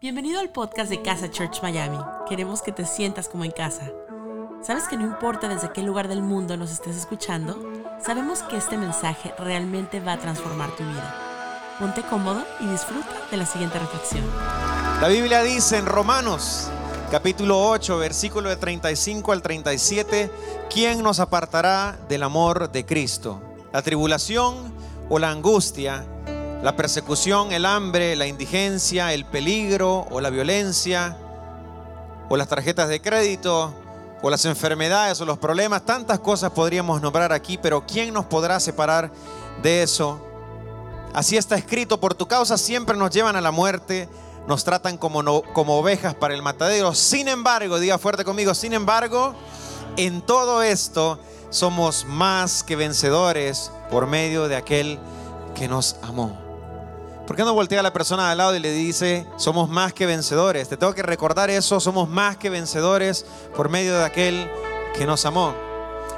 Bienvenido al podcast de Casa Church Miami. Queremos que te sientas como en casa. ¿Sabes que no importa desde qué lugar del mundo nos estés escuchando? Sabemos que este mensaje realmente va a transformar tu vida. Ponte cómodo y disfruta de la siguiente reflexión. La Biblia dice en Romanos capítulo 8, versículo de 35 al 37, ¿quién nos apartará del amor de Cristo? ¿La tribulación o la angustia? La persecución, el hambre, la indigencia, el peligro o la violencia, o las tarjetas de crédito, o las enfermedades o los problemas, tantas cosas podríamos nombrar aquí, pero ¿quién nos podrá separar de eso? Así está escrito, por tu causa siempre nos llevan a la muerte, nos tratan como, como ovejas para el matadero. Sin embargo, diga fuerte conmigo, sin embargo, en todo esto somos más que vencedores por medio de aquel que nos amó. ¿Por qué no voltea a la persona de al lado y le dice, somos más que vencedores? Te tengo que recordar eso, somos más que vencedores por medio de aquel que nos amó.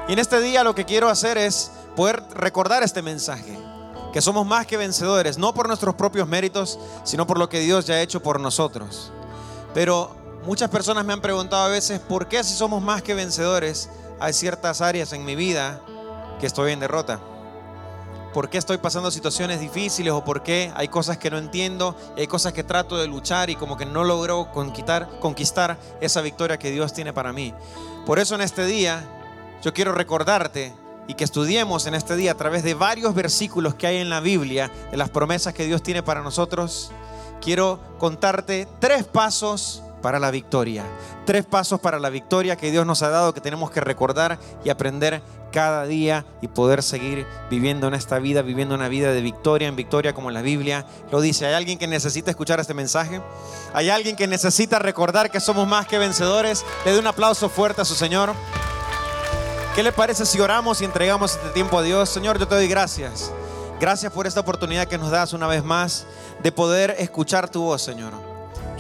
Y en este día lo que quiero hacer es poder recordar este mensaje, que somos más que vencedores, no por nuestros propios méritos, sino por lo que Dios ya ha hecho por nosotros. Pero muchas personas me han preguntado a veces, ¿por qué si somos más que vencedores hay ciertas áreas en mi vida que estoy en derrota? Por qué estoy pasando situaciones difíciles o por qué hay cosas que no entiendo y hay cosas que trato de luchar y como que no logro conquistar, conquistar esa victoria que Dios tiene para mí. Por eso en este día yo quiero recordarte y que estudiemos en este día a través de varios versículos que hay en la Biblia de las promesas que Dios tiene para nosotros. Quiero contarte tres pasos para la victoria. Tres pasos para la victoria que Dios nos ha dado que tenemos que recordar y aprender cada día y poder seguir viviendo en esta vida, viviendo una vida de victoria en victoria como la Biblia lo dice. ¿Hay alguien que necesita escuchar este mensaje? ¿Hay alguien que necesita recordar que somos más que vencedores? Le doy un aplauso fuerte a su Señor. ¿Qué le parece si oramos y entregamos este tiempo a Dios? Señor, yo te doy gracias. Gracias por esta oportunidad que nos das una vez más de poder escuchar tu voz, Señor.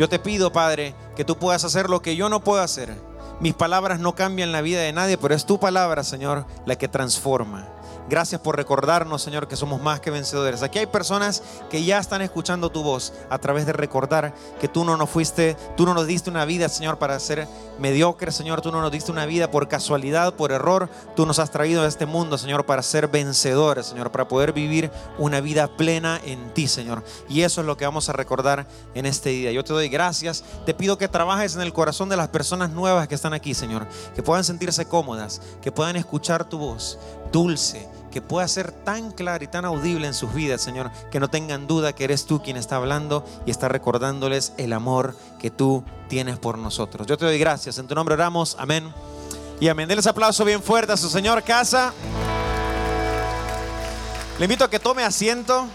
Yo te pido, Padre, que tú puedas hacer lo que yo no puedo hacer mis palabras no cambian la vida de nadie, pero es tu palabra, Señor, la que transforma. Gracias por recordarnos, Señor, que somos más que vencedores. Aquí hay personas que ya están escuchando tu voz a través de recordar que tú no nos fuiste, tú no nos diste una vida, Señor, para ser mediocres, Señor. Tú no nos diste una vida por casualidad, por error. Tú nos has traído a este mundo, Señor, para ser vencedores, Señor, para poder vivir una vida plena en ti, Señor. Y eso es lo que vamos a recordar en este día. Yo te doy gracias. Te pido que trabajes en el corazón de las personas nuevas que están aquí, Señor. Que puedan sentirse cómodas, que puedan escuchar tu voz dulce que pueda ser tan clara y tan audible en sus vidas, Señor, que no tengan duda que eres tú quien está hablando y está recordándoles el amor que tú tienes por nosotros. Yo te doy gracias, en tu nombre oramos, amén. Y amén. Denles aplauso bien fuerte a su Señor casa. Le invito a que tome asiento.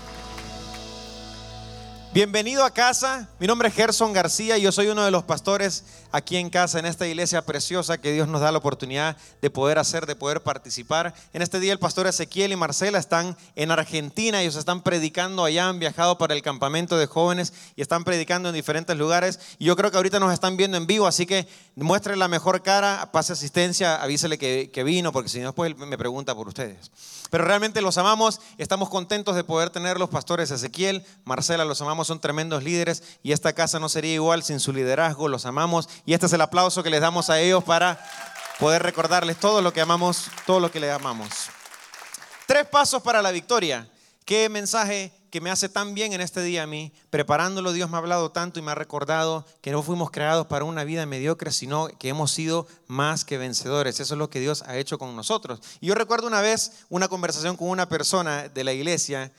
Bienvenido a casa. Mi nombre es Gerson García y yo soy uno de los pastores aquí en casa, en esta iglesia preciosa que Dios nos da la oportunidad de poder hacer, de poder participar. En este día el pastor Ezequiel y Marcela están en Argentina, ellos están predicando allá, han viajado para el campamento de jóvenes y están predicando en diferentes lugares. Y yo creo que ahorita nos están viendo en vivo, así que muestre la mejor cara, pase asistencia, avísele que, que vino, porque si no después me pregunta por ustedes. Pero realmente los amamos, estamos contentos de poder tener los pastores Ezequiel, Marcela, los amamos, son tremendos líderes y esta casa no sería igual sin su liderazgo, los amamos y este es el aplauso que les damos a ellos para poder recordarles todo lo que amamos, todo lo que les amamos. Tres pasos para la victoria. Qué mensaje que me hace tan bien en este día a mí. Preparándolo, Dios me ha hablado tanto y me ha recordado que no fuimos creados para una vida mediocre, sino que hemos sido más que vencedores. Eso es lo que Dios ha hecho con nosotros. Y yo recuerdo una vez una conversación con una persona de la iglesia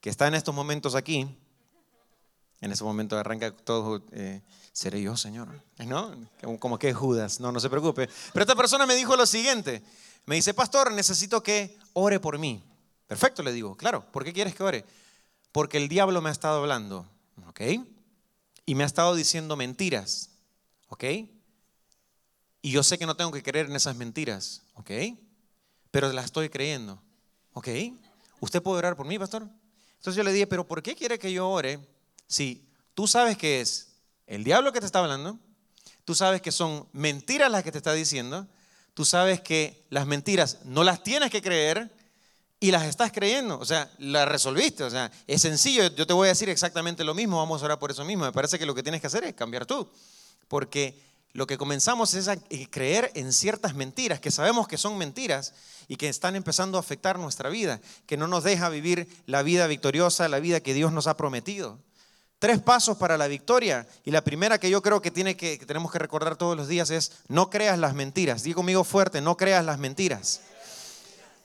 que está en estos momentos aquí. En ese momento arranca todo. Eh, seré yo, Señor. ¿No? Como que Judas. No, no se preocupe. Pero esta persona me dijo lo siguiente. Me dice, pastor, necesito que ore por mí. Perfecto, le digo, claro. ¿Por qué quieres que ore? Porque el diablo me ha estado hablando. ¿Ok? Y me ha estado diciendo mentiras. ¿Ok? Y yo sé que no tengo que creer en esas mentiras. ¿Ok? Pero las estoy creyendo. ¿Ok? ¿Usted puede orar por mí, pastor? Entonces yo le dije, pero ¿por qué quiere que yo ore si tú sabes que es el diablo que te está hablando, tú sabes que son mentiras las que te está diciendo, tú sabes que las mentiras no las tienes que creer y las estás creyendo, o sea, las resolviste, o sea, es sencillo, yo te voy a decir exactamente lo mismo, vamos a orar por eso mismo, me parece que lo que tienes que hacer es cambiar tú, porque lo que comenzamos es a creer en ciertas mentiras, que sabemos que son mentiras y que están empezando a afectar nuestra vida, que no nos deja vivir la vida victoriosa, la vida que Dios nos ha prometido. Tres pasos para la victoria. Y la primera que yo creo que, tenemos que recordar todos los días es, no creas las mentiras. Digo conmigo fuerte, no creas las mentiras.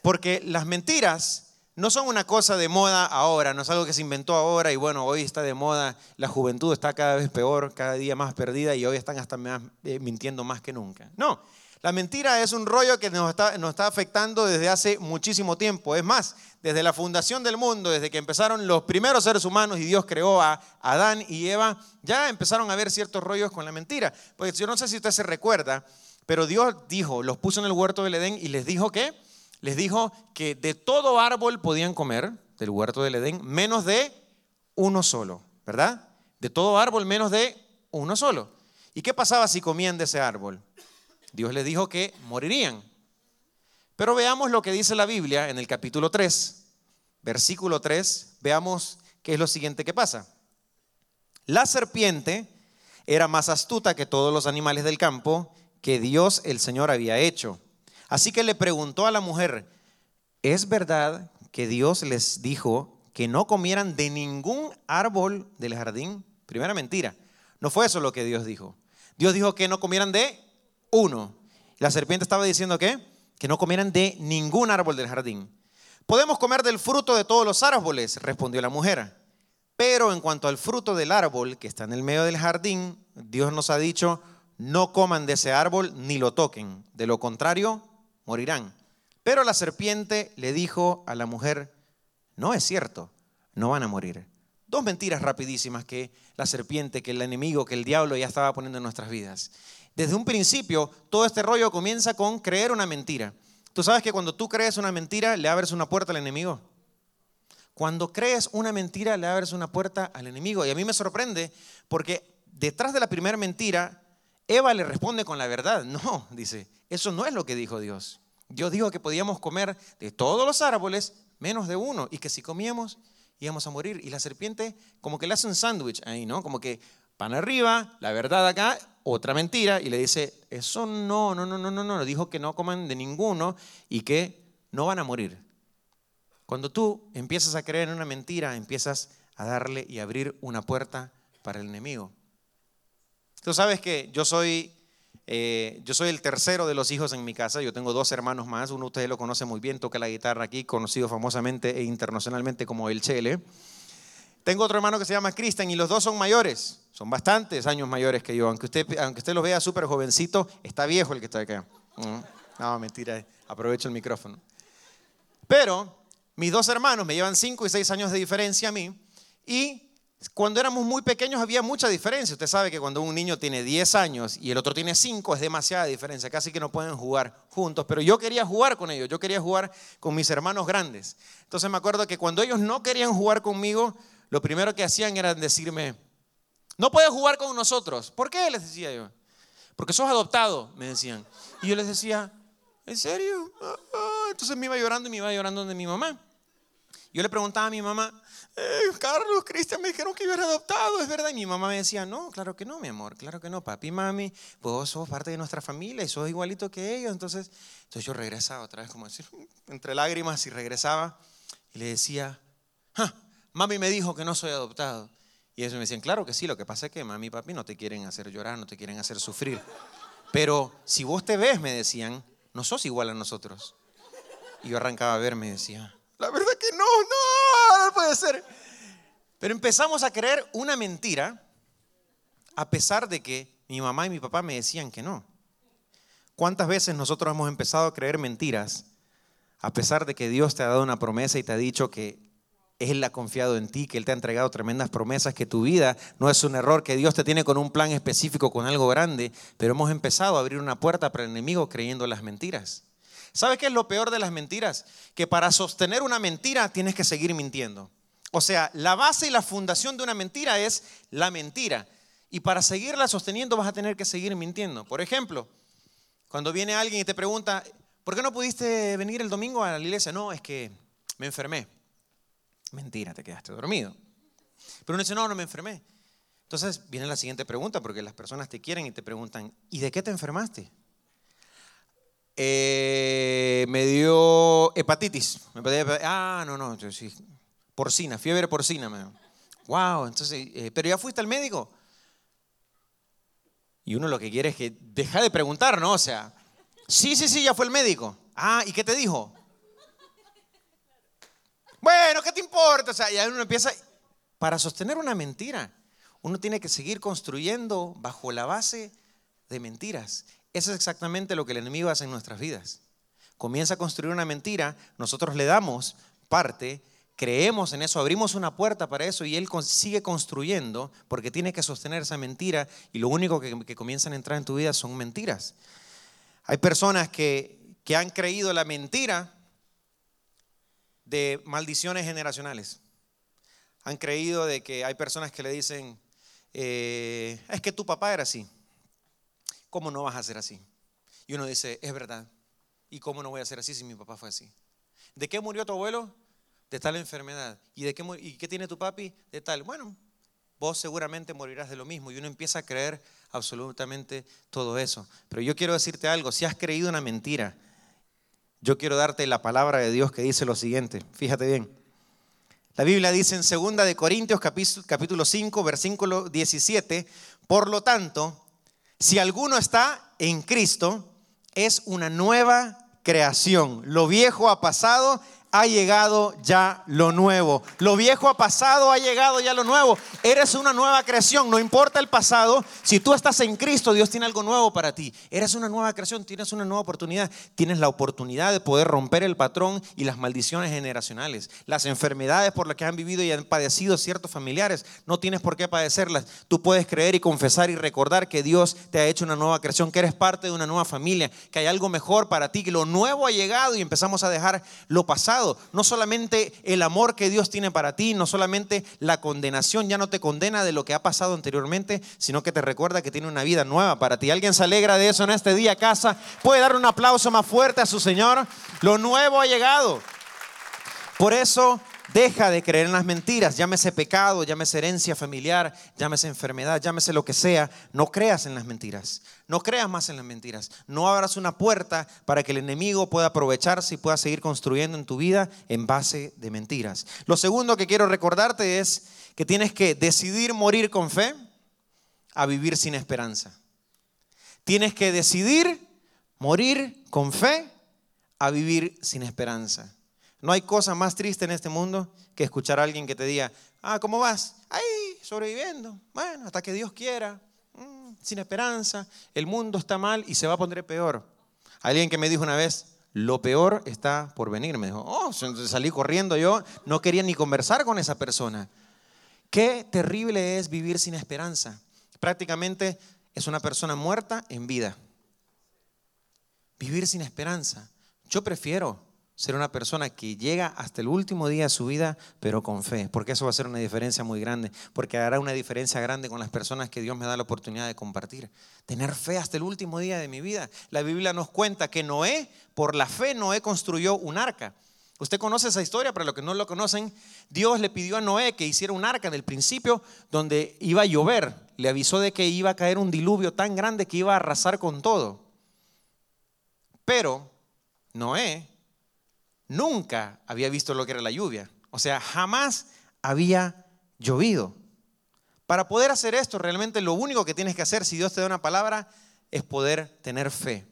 Porque las mentiras no son una cosa de moda ahora, no es algo que se inventó ahora y bueno, hoy está de moda, la juventud está cada vez peor, cada día más perdida y hoy están hasta eh, mintiendo más que nunca. No, la mentira es un rollo que nos está, afectando desde hace muchísimo tiempo. Es más, desde la fundación del mundo, desde que empezaron los primeros seres humanos y Dios creó a Adán y Eva, ya empezaron a haber ciertos rollos con la mentira. Pues yo no sé si usted se recuerda, pero Dios dijo, los puso en el huerto del Edén y les dijo que les dijo que de todo árbol podían comer del huerto del Edén, menos de uno solo, ¿verdad? De todo árbol menos de uno solo. ¿Y qué pasaba si comían de ese árbol? Dios les dijo que morirían. Pero veamos lo que dice la Biblia en el capítulo 3, versículo 3, veamos qué es lo siguiente que pasa. La serpiente era más astuta que todos los animales del campo que Dios el Señor había hecho. Así que le preguntó a la mujer, ¿es verdad que Dios les dijo que no comieran de ningún árbol del jardín? Primera mentira. No fue eso lo que Dios dijo. Dios dijo que no comieran de uno. La serpiente estaba diciendo que que no comieran de ningún árbol del jardín. Podemos comer del fruto de todos los árboles, respondió la mujer. Pero en cuanto al fruto del árbol que está en el medio del jardín, Dios nos ha dicho, no coman de ese árbol ni lo toquen. De lo contrario, morirán. Pero la serpiente le dijo a la mujer, no es cierto, no van a morir. Dos mentiras rapidísimas que la serpiente, que el enemigo, que el diablo ya estaba poniendo en nuestras vidas. Desde un principio, todo este rollo comienza con creer una mentira. Tú sabes que cuando tú crees una mentira, le abres una puerta al enemigo. Cuando crees una mentira, le abres una puerta al enemigo. Y a mí me sorprende porque detrás de la primera mentira, Eva le responde con la verdad. No, dice, eso no es lo que dijo Dios. Dios dijo que podíamos comer de todos los árboles menos de uno y que si comíamos íbamos a morir. Y la serpiente como que le hace un sándwich ahí, ¿no? Como que pan arriba, la verdad acá, otra mentira y le dice, eso no, no, no, no, no, no, dijo que no coman de ninguno y que no van a morir. Cuando tú empiezas a creer en una mentira, empiezas a darle y abrir una puerta para el enemigo. Tú sabes que yo soy eh, yo soy el tercero de los hijos en mi casa, yo tengo dos hermanos más, uno de ustedes lo conoce muy bien, toca la guitarra aquí, conocido famosamente e internacionalmente como el Chele. Tengo otro hermano que se llama Cristian y los dos son mayores, son bastantes años mayores que yo, aunque usted, aunque usted los vea súper jovencito, está viejo el que está acá. Mm, no, mentira, aprovecho el micrófono. Pero mis dos hermanos me llevan cinco y seis años de diferencia a mí y cuando éramos muy pequeños había mucha diferencia. Usted sabe que cuando un niño tiene 10 años y el otro tiene 5 es demasiada diferencia. Casi que no pueden jugar juntos. Pero yo quería jugar con ellos. Yo quería jugar con mis hermanos grandes. Entonces me acuerdo que cuando ellos no querían jugar conmigo, lo primero que hacían era decirme, no puedes jugar con nosotros. ¿Por qué? Les decía yo. Porque sos adoptado, me decían. Y yo les decía, ¿en serio? Ah, ah". Entonces me iba llorando y me iba llorando de mi mamá. Yo le preguntaba a mi mamá, eh, Carlos, Cristian, me dijeron que yo era adoptado, ¿es verdad? Y mi mamá me decía, no, claro que no, mi amor, claro que no, papi, mami, pues vos sos parte de nuestra familia y sos igualito que ellos. Entonces, entonces yo regresaba otra vez, como decir, entre lágrimas y regresaba y le decía, mami me dijo que no soy adoptado. Y ellos me decían, claro que sí, lo que pasa es que mami y papi no te quieren hacer llorar, no te quieren hacer sufrir. Pero si vos te ves, me decían, no sos igual a nosotros. Y yo arrancaba a verme y decía, la verdad que no, no puede ser. Pero empezamos a creer una mentira a pesar de que mi mamá y mi papá me decían que no. ¿Cuántas veces nosotros hemos empezado a creer mentiras a pesar de que Dios te ha dado una promesa y te ha dicho que Él ha confiado en ti, que Él te ha entregado tremendas promesas, que tu vida no es un error, que Dios te tiene con un plan específico, con algo grande, pero hemos empezado a abrir una puerta para el enemigo creyendo las mentiras. ¿Sabes qué es lo peor de las mentiras? Que para sostener una mentira tienes que seguir mintiendo. O sea, la base y la fundación de una mentira es la mentira. Y para seguirla sosteniendo vas a tener que seguir mintiendo. Por ejemplo, cuando viene alguien y te pregunta, ¿por qué no pudiste venir el domingo a la iglesia? No, es que me enfermé. Mentira, te quedaste dormido. Pero uno dice, no, no me enfermé. Entonces viene la siguiente pregunta, porque las personas te quieren y te preguntan, ¿y de qué te enfermaste? Eh, me dio hepatitis. ah, no, no, sí, porcina, fiebre porcina. Me Wow, entonces, eh, pero ya fuiste al médico. Y uno lo que quiere es que deja de preguntar, ¿no? O sea, sí, sí, sí, ya fue el médico. Ah, ¿y qué te dijo? Bueno, ¿qué te importa? O sea, ya uno empieza, para sostener una mentira, uno tiene que seguir construyendo bajo la base de mentiras. Eso es exactamente lo que el enemigo hace en nuestras vidas. Comienza a construir una mentira, nosotros le damos parte, creemos en eso, abrimos una puerta para eso y él sigue construyendo porque tiene que sostener esa mentira y lo único que, comienzan a entrar en tu vida son mentiras. Hay personas que, que han creído la mentira de maldiciones generacionales. Han creído de que hay personas que le dicen, eh, es que tu papá era así. ¿Cómo no vas a ser así? Y uno dice, es verdad. ¿Y cómo no voy a ser así si mi papá fue así? ¿De qué murió tu abuelo? De tal enfermedad. ¿Y, de qué, ¿Y qué tiene tu papi? De tal. Bueno, vos seguramente morirás de lo mismo. Y uno empieza a creer absolutamente todo eso. Pero yo quiero decirte algo, si has creído una mentira, yo quiero darte la palabra de Dios que dice lo siguiente. Fíjate bien. La Biblia dice en 2 de Corintios capítulo 5, versículo 17, por lo tanto, si alguno está en Cristo, es una nueva creación. Lo viejo ha pasado ha llegado ya lo nuevo. Lo viejo ha pasado, ha llegado ya lo nuevo. Eres una nueva creación, no importa el pasado. Si tú estás en Cristo, Dios tiene algo nuevo para ti. Eres una nueva creación, tienes una nueva oportunidad. Tienes la oportunidad de poder romper el patrón y las maldiciones generacionales. Las enfermedades por las que han vivido y han padecido ciertos familiares, no tienes por qué padecerlas. Tú puedes creer y confesar y recordar que Dios te ha hecho una nueva creación, que eres parte de una nueva familia, que hay algo mejor para ti, que lo nuevo ha llegado y empezamos a dejar lo no solamente el amor que Dios tiene para ti, no solamente la condenación, ya no te condena de lo que ha pasado anteriormente, sino que te recuerda que tiene una vida nueva para ti. ¿Alguien se alegra de eso en este día, casa? ¿Puede dar un aplauso más fuerte a su Señor? Lo nuevo ha llegado. Por eso Deja de creer en las mentiras, llámese pecado, llámese herencia familiar, llámese enfermedad, llámese lo que sea. No creas en las mentiras, no creas más en las mentiras. No abras una puerta para que el enemigo pueda aprovecharse y pueda seguir construyendo en tu vida en base de mentiras. Lo segundo que quiero recordarte es que tienes que decidir morir con fe a vivir sin esperanza. Tienes que decidir morir con fe a vivir sin esperanza. No hay cosa más triste en este mundo que escuchar a alguien que te diga, ah, ¿cómo vas? Ahí, sobreviviendo. Bueno, hasta que Dios quiera. Mm, sin esperanza. El mundo está mal y se va a poner peor. Alguien que me dijo una vez, lo peor está por venir. Me dijo, oh, salí corriendo yo. No quería ni conversar con esa persona. Qué terrible es vivir sin esperanza. Prácticamente es una persona muerta en vida. Vivir sin esperanza. Yo prefiero ser una persona que llega hasta el último día de su vida, pero con fe, porque eso va a ser una diferencia muy grande, porque hará una diferencia grande con las personas que Dios me da la oportunidad de compartir. Tener fe hasta el último día de mi vida. La Biblia nos cuenta que Noé, por la fe, Noé construyó un arca. Usted conoce esa historia, para los que no lo conocen, Dios le pidió a Noé que hiciera un arca en el principio donde iba a llover. Le avisó de que iba a caer un diluvio tan grande que iba a arrasar con todo. Pero Noé nunca había visto lo que era la lluvia. O sea, jamás había llovido. Para poder hacer esto, realmente lo único que tienes que hacer, si Dios te da una palabra, es poder tener fe.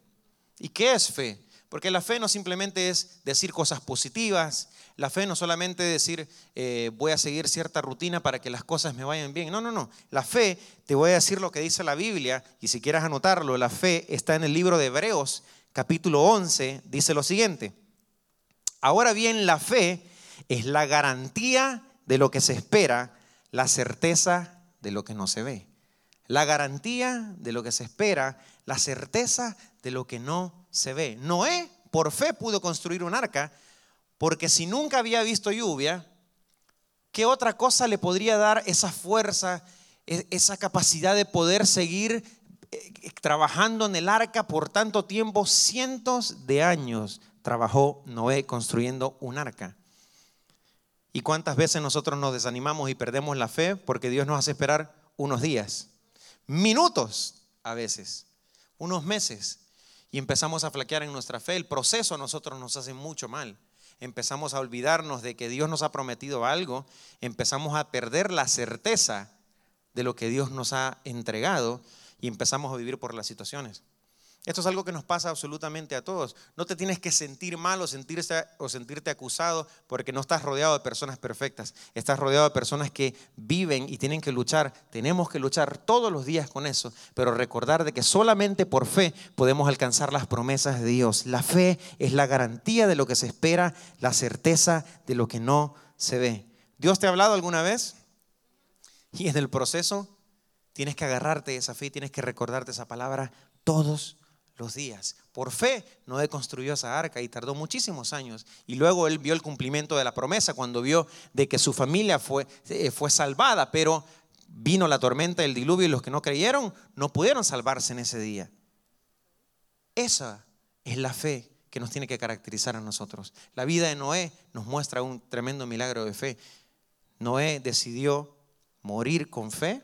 ¿Y qué es fe? Porque la fe no simplemente es decir cosas positivas, la fe no solamente es decir eh, voy a seguir cierta rutina para que las cosas me vayan bien. No, no, no. La fe, te voy a decir lo que dice la Biblia, y si quieres anotarlo, la fe está en el libro de Hebreos, capítulo 11, dice lo siguiente. Ahora bien, la fe es la garantía de lo que se espera, la certeza de lo que no se ve. La garantía de lo que se espera, la certeza de lo que no se ve. Noé, por fe, pudo construir un arca, porque si nunca había visto lluvia, ¿qué otra cosa le podría dar esa fuerza, e-, esa capacidad de poder seguir eh, trabajando en el arca por tanto tiempo, cientos de años trabajó Noé construyendo un arca. ¿Y cuántas veces nosotros nos desanimamos y perdemos la fe porque Dios nos hace esperar unos días, minutos a veces, unos meses, y empezamos a flaquear en nuestra fe? El proceso a nosotros nos hace mucho mal. Empezamos a olvidarnos de que Dios nos ha prometido algo, empezamos a perder la certeza de lo que Dios nos ha entregado y empezamos a vivir por las situaciones. Esto es algo que nos pasa absolutamente a todos. No te tienes que sentir mal o, sentirse, o sentirte acusado porque no estás rodeado de personas perfectas. Estás rodeado de personas que viven y tienen que luchar. Tenemos que luchar todos los días con eso, pero recordar de que solamente por fe podemos alcanzar las promesas de Dios. La fe es la garantía de lo que se espera, la certeza de lo que no se ve. ¿Dios te ha hablado alguna vez? Y en el proceso tienes que agarrarte de esa fe tienes que recordarte esa palabra todos los días. Por fe, Noé construyó esa arca y tardó muchísimos años. Y luego él vio el cumplimiento de la promesa cuando vio de que su familia fue, eh, fue salvada, pero vino la tormenta del diluvio y los que no creyeron no pudieron salvarse en ese día. Esa es la fe que nos tiene que caracterizar a nosotros. La vida de Noé nos muestra un tremendo milagro de fe. Noé decidió morir con fe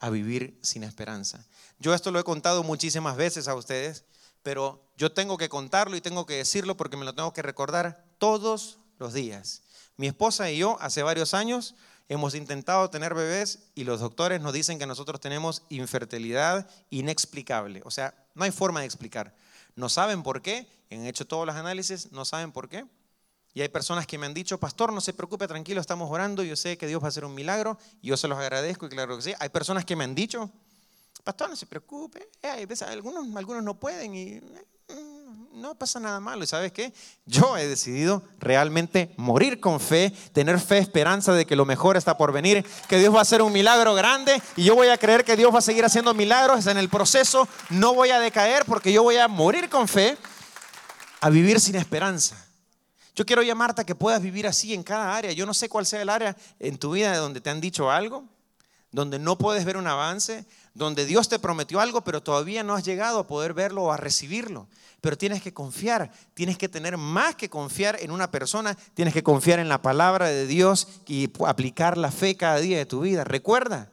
a vivir sin esperanza. Yo esto lo he contado muchísimas veces a ustedes, pero yo tengo que contarlo y tengo que decirlo porque me lo tengo que recordar todos los días. Mi esposa y yo hace varios años hemos intentado tener bebés y los doctores nos dicen que nosotros tenemos infertilidad inexplicable. O sea, no hay forma de explicar. No saben por qué, han hecho todos los análisis, no saben por qué. Y hay personas que me han dicho, pastor, no se preocupe, tranquilo, estamos orando, yo sé que Dios va a hacer un milagro, y yo se los agradezco y claro que sí. Hay personas que me han dicho, pastor, no se preocupe, eh, algunos, algunos no pueden y eh, no pasa nada malo. ¿Y sabes qué? Yo he decidido realmente morir con fe, tener fe, esperanza de que lo mejor está por venir, que Dios va a hacer un milagro grande y yo voy a creer que Dios va a seguir haciendo milagros en el proceso. No voy a decaer porque yo voy a morir con fe a vivir sin esperanza. Yo quiero llamarte a que puedas vivir así en cada área. Yo no sé cuál sea el área en tu vida donde te han dicho algo, donde no puedes ver un avance, donde Dios te prometió algo, pero todavía no has llegado a poder verlo o a recibirlo. Pero tienes que confiar, tienes que tener más que confiar en una persona, tienes que confiar en la palabra de Dios y aplicar la fe cada día de tu vida. Recuerda,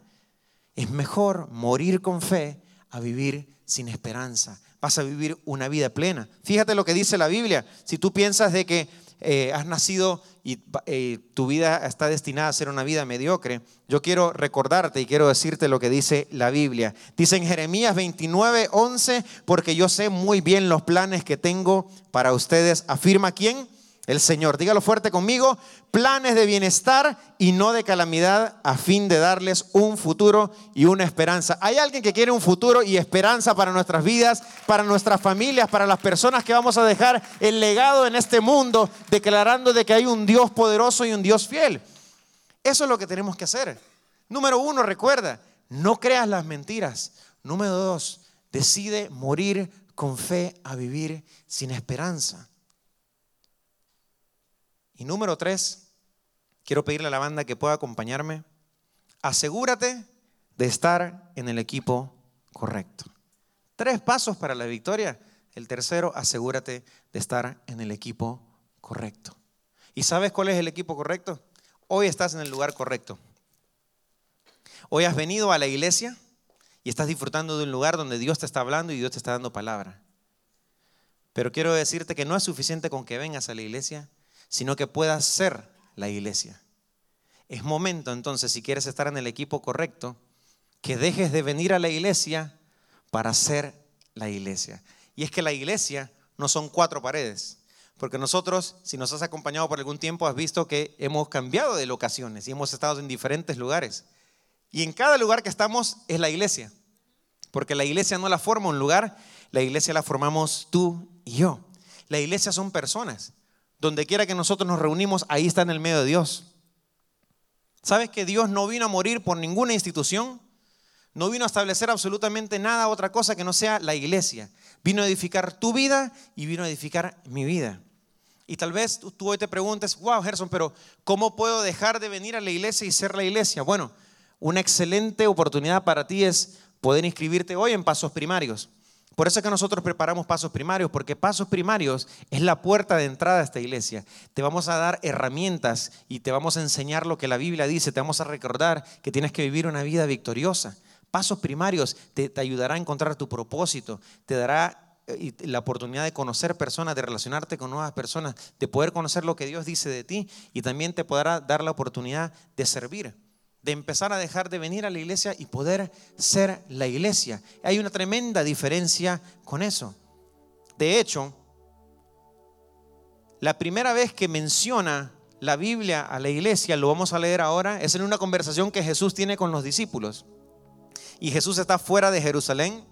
es mejor morir con fe a vivir sin esperanza. Vas a vivir una vida plena. Fíjate lo que dice la Biblia. Si tú piensas de que eh, has nacido y eh, tu vida está destinada a ser una vida mediocre, yo quiero recordarte y quiero decirte lo que dice la Biblia. Dice en Jeremías 29, 11, porque yo sé muy bien los planes que tengo para ustedes. Afirma quién? El Señor. Dígalo fuerte conmigo, planes de bienestar y no de calamidad a fin de darles un futuro y una esperanza. ¿Hay alguien que quiere un futuro y esperanza para nuestras vidas, para nuestras familias, para las personas que vamos a dejar el legado en este mundo, declarando de que hay un Dios poderoso y un Dios fiel? Eso es lo que tenemos que hacer. Número uno, recuerda, no creas las mentiras. Número dos, decide morir con fe a vivir sin esperanza. Y número tres, quiero pedirle a la banda que pueda acompañarme. Asegúrate de estar en el equipo correcto. Tres pasos para la victoria. El tercero, asegúrate de estar en el equipo correcto. ¿Y sabes cuál es el equipo correcto? Hoy estás en el lugar correcto. Hoy has venido a la iglesia y estás disfrutando de un lugar donde Dios te está hablando y Dios te está dando palabra. Pero quiero decirte que no es suficiente con que vengas a la iglesia, sino que puedas ser la iglesia. Es momento entonces, si quieres estar en el equipo correcto, que dejes de venir a la iglesia para ser la iglesia. Y es que la iglesia no son cuatro paredes, porque nosotros, si nos has acompañado por algún tiempo, has visto que hemos cambiado de locaciones y hemos estado en diferentes lugares. Y en cada lugar que estamos es la iglesia, porque la iglesia no la forma un lugar, la iglesia la formamos tú y yo. La iglesia son personas. Donde quiera que nosotros nos reunimos, ahí está en el medio de Dios. ¿Sabes que Dios no vino a morir por ninguna institución? No vino a establecer absolutamente nada, otra cosa que no sea la iglesia. Vino a edificar tu vida y vino a edificar mi vida. Y tal vez tú hoy te preguntes, wow, Gerson, pero ¿cómo puedo dejar de venir a la iglesia y ser la iglesia? Bueno, una excelente oportunidad para ti es poder inscribirte hoy en pasos primarios. Por eso es que nosotros preparamos pasos primarios, porque pasos primarios es la puerta de entrada a esta iglesia. Te vamos a dar herramientas y te vamos a enseñar lo que la Biblia dice, te vamos a recordar que tienes que vivir una vida victoriosa. Pasos primarios te, te ayudará a encontrar tu propósito, te dará eh, la oportunidad de conocer personas, de relacionarte con nuevas personas, de poder conocer lo que Dios dice de ti y también te podrá dar la oportunidad de servir de empezar a dejar de venir a la iglesia y poder ser la iglesia. Hay una tremenda diferencia con eso. De hecho, la primera vez que menciona la Biblia a la iglesia, lo vamos a leer ahora, es en una conversación que Jesús tiene con los discípulos. Y Jesús está fuera de Jerusalén.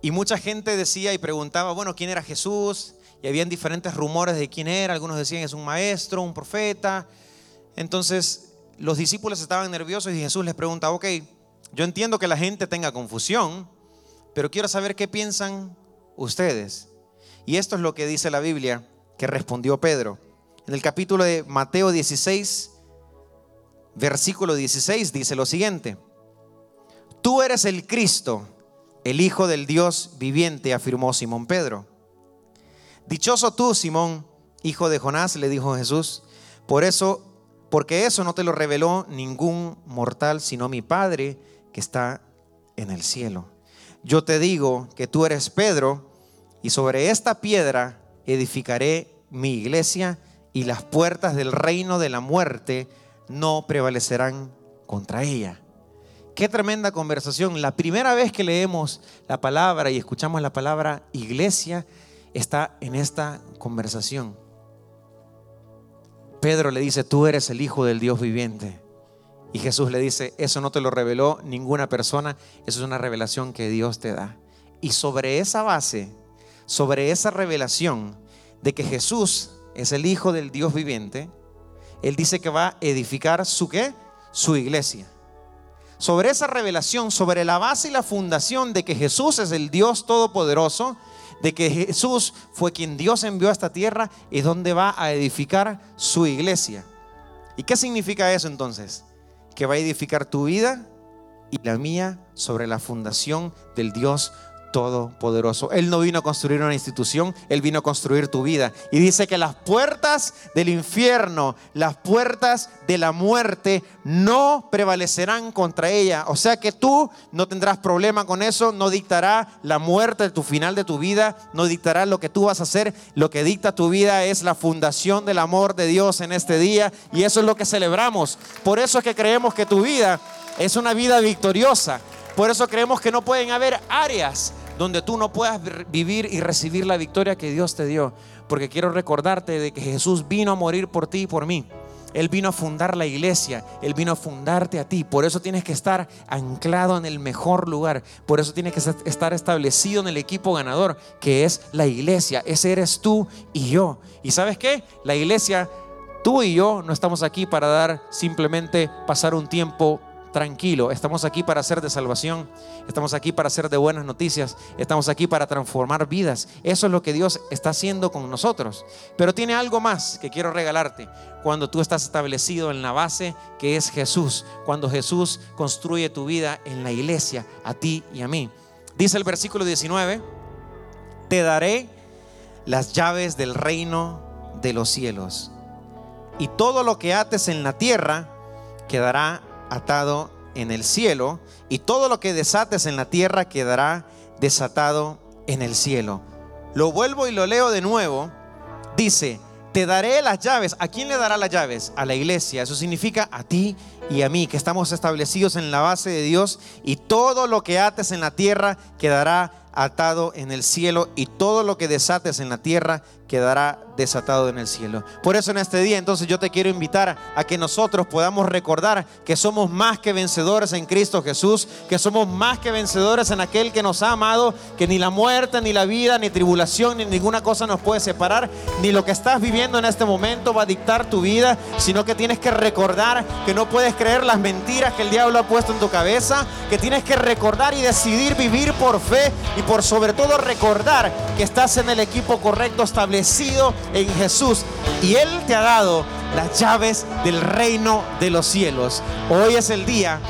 Y mucha gente decía y preguntaba, bueno, ¿quién era Jesús? Y habían diferentes rumores de quién era. Algunos decían es un maestro, un profeta. Entonces los discípulos estaban nerviosos y Jesús les pregunta, ok, yo entiendo que la gente tenga confusión, pero quiero saber qué piensan ustedes. Y esto es lo que dice la Biblia que respondió Pedro. En el capítulo de Mateo 16, versículo 16 dice lo siguiente, tú eres el Cristo, el Hijo del Dios viviente, afirmó Simón Pedro. Dichoso tú, Simón, hijo de Jonás, le dijo Jesús, por eso porque eso no te lo reveló ningún mortal, sino mi Padre que está en el cielo. Yo te digo que tú eres Pedro, y sobre esta piedra edificaré mi iglesia, y las puertas del reino de la muerte no prevalecerán contra ella. Qué tremenda conversación. La primera vez que leemos la palabra y escuchamos la palabra iglesia está en esta conversación. Pedro le dice, tú eres el Hijo del Dios viviente. Y Jesús le dice, eso no te lo reveló ninguna persona, eso es una revelación que Dios te da. Y sobre esa base, sobre esa revelación de que Jesús es el Hijo del Dios viviente, Él dice que va a edificar su qué? Su iglesia. Sobre esa revelación, sobre la base y la fundación de que Jesús es el Dios Todopoderoso, de que Jesús fue quien Dios envió a esta tierra y donde va a edificar su iglesia. ¿Y qué significa eso entonces? Que va a edificar tu vida y la mía sobre la fundación del Dios todopoderoso. Él no vino a construir una institución, Él vino a construir tu vida. Y dice que las puertas del infierno, las puertas de la muerte no prevalecerán contra ella. O sea que tú no tendrás problema con eso, no dictará la muerte de tu final de tu vida, no dictará lo que tú vas a hacer. Lo que dicta tu vida es la fundación del amor de Dios en este día y eso es lo que celebramos. Por eso es que creemos que tu vida es una vida victoriosa. Por eso creemos que no pueden haber áreas donde tú no puedas vivir y recibir la victoria que Dios te dio. Porque quiero recordarte de que Jesús vino a morir por ti y por mí. Él vino a fundar la iglesia, Él vino a fundarte a ti. Por eso tienes que estar anclado en el mejor lugar. Por eso tienes que estar establecido en el equipo ganador, que es la iglesia. Ese eres tú y yo. ¿Y sabes qué? La iglesia, tú y yo no estamos aquí para dar simplemente pasar un tiempo tranquilo. Estamos aquí para hacer de salvación. Estamos aquí para hacer de buenas noticias. Estamos aquí para transformar vidas. Eso es lo que Dios está haciendo con nosotros. Pero tiene algo más que quiero regalarte. Cuando tú estás establecido en la base que es Jesús. Cuando Jesús construye tu vida en la iglesia, a ti y a mí. Dice el versículo 19, te daré las llaves del reino de los cielos. Y todo lo que ates en la tierra quedará atado en el cielo, y todo lo que desates en la tierra quedará desatado en el cielo. Lo vuelvo y lo leo de nuevo. Dice, te daré las llaves. ¿A quién le dará las llaves? A la iglesia. Eso significa a ti y a mí, que estamos establecidos en la base de Dios y todo lo que ates en la tierra quedará atado en el cielo y todo lo que desates en la tierra quedará desatado en el cielo. Por eso en este día entonces yo te quiero invitar a que nosotros podamos recordar que somos más que vencedores en Cristo Jesús, que somos más que vencedores en aquel que nos ha amado, que ni la muerte, ni la vida, ni tribulación, ni ninguna cosa nos puede separar, ni lo que estás viviendo en este momento va a dictar tu vida, sino que tienes que recordar que no puedes creer las mentiras que el diablo ha puesto en tu cabeza, que tienes que recordar y decidir vivir por fe y por sobre todo recordar que estás en el equipo correcto establecido en Jesús y Él te ha dado las llaves del reino de los cielos. Hoy es el día,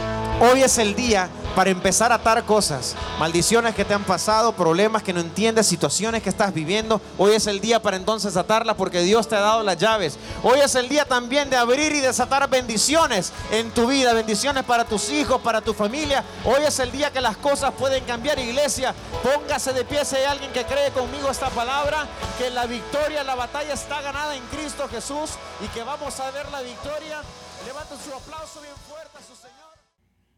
hoy es el día para empezar a atar cosas, maldiciones que te han pasado, problemas que no entiendes, situaciones que estás viviendo. Hoy es el día para entonces atarlas porque Dios te ha dado las llaves. Hoy es el día también de abrir y desatar bendiciones en tu vida, bendiciones para tus hijos, para tu familia. Hoy es el día que las cosas pueden cambiar, iglesia. Póngase de pie si hay alguien que cree conmigo esta palabra, que la victoria, la batalla está ganada en Cristo Jesús y que vamos a ver la victoria. Levanten su aplauso bien fuerte a su Señor.